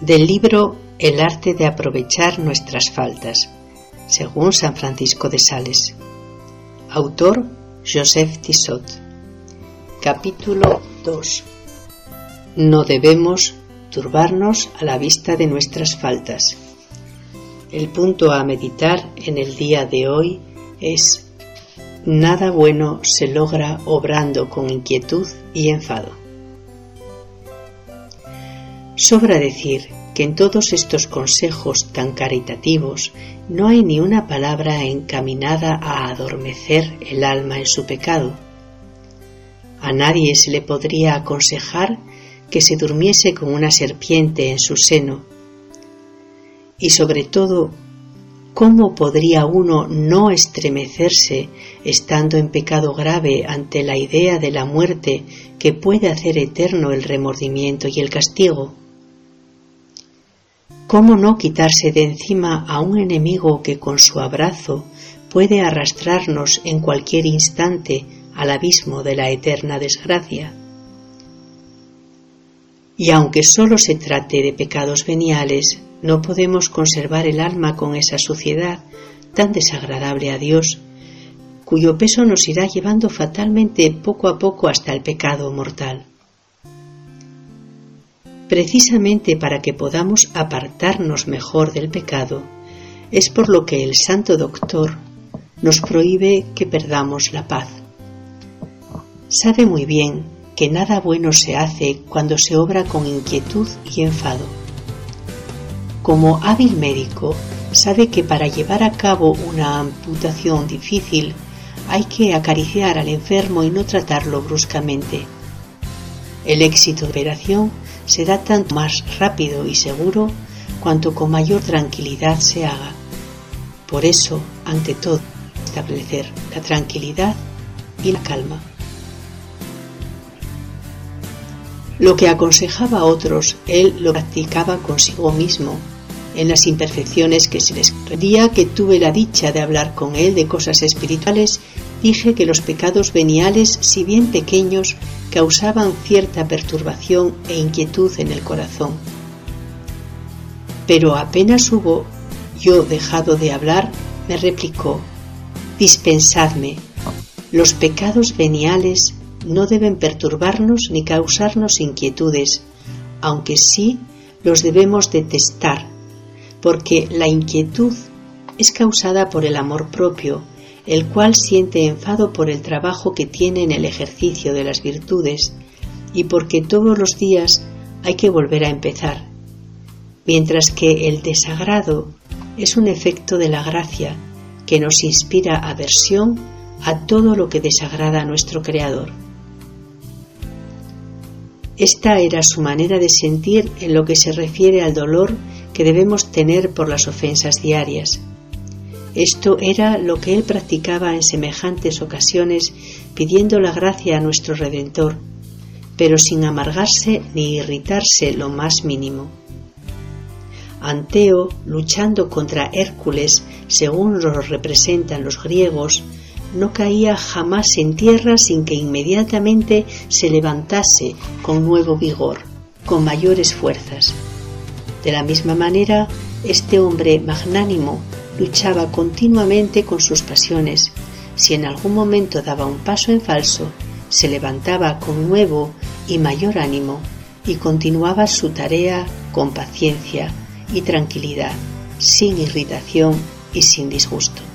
Del libro El arte de aprovechar nuestras faltas, según San Francisco de Sales. Autor Joseph Tissot. Capítulo 2. No debemos turbarnos a la vista de nuestras faltas. El punto a meditar en el día de hoy es Nada bueno se logra obrando con inquietud y enfado. Sobra decir que en todos estos consejos tan caritativos no hay ni una palabra encaminada a adormecer el alma en su pecado. A nadie se le podría aconsejar que se durmiese con una serpiente en su seno. Y sobre todo, ¿cómo podría uno no estremecerse estando en pecado grave ante la idea de la muerte que puede hacer eterno el remordimiento y el castigo? ¿Cómo no quitarse de encima a un enemigo que con su abrazo puede arrastrarnos en cualquier instante al abismo de la eterna desgracia? Y aunque sólo se trate de pecados veniales, no podemos conservar el alma con esa suciedad tan desagradable a Dios, cuyo peso nos irá llevando fatalmente poco a poco hasta el pecado mortal. Precisamente para que podamos apartarnos mejor del pecado, es por lo que el Santo Doctor nos prohíbe que perdamos la paz. Sabe muy bien que nada bueno se hace cuando se obra con inquietud y enfado. Como hábil médico, sabe que para llevar a cabo una amputación difícil hay que acariciar al enfermo y no tratarlo bruscamente. El éxito de operación se da tanto más rápido y seguro cuanto con mayor tranquilidad se haga. Por eso, ante todo, establecer la tranquilidad y la calma. Lo que aconsejaba a otros, él lo practicaba consigo mismo, en las imperfecciones que se les día que tuve la dicha de hablar con él de cosas espirituales, dije que los pecados veniales, si bien pequeños, causaban cierta perturbación e inquietud en el corazón. Pero apenas hubo yo dejado de hablar, me replicó, dispensadme, los pecados veniales no deben perturbarnos ni causarnos inquietudes, aunque sí los debemos detestar, porque la inquietud es causada por el amor propio, el cual siente enfado por el trabajo que tiene en el ejercicio de las virtudes y porque todos los días hay que volver a empezar, mientras que el desagrado es un efecto de la gracia que nos inspira aversión a todo lo que desagrada a nuestro Creador. Esta era su manera de sentir en lo que se refiere al dolor que debemos tener por las ofensas diarias esto era lo que él practicaba en semejantes ocasiones pidiendo la gracia a nuestro Redentor, pero sin amargarse ni irritarse lo más mínimo. Anteo, luchando contra Hércules, según lo representan los griegos, no caía jamás en tierra sin que inmediatamente se levantase con nuevo vigor, con mayores fuerzas. De la misma manera, este hombre magnánimo luchaba continuamente con sus pasiones. Si en algún momento daba un paso en falso, se levantaba con nuevo y mayor ánimo y continuaba su tarea con paciencia y tranquilidad, sin irritación y sin disgusto.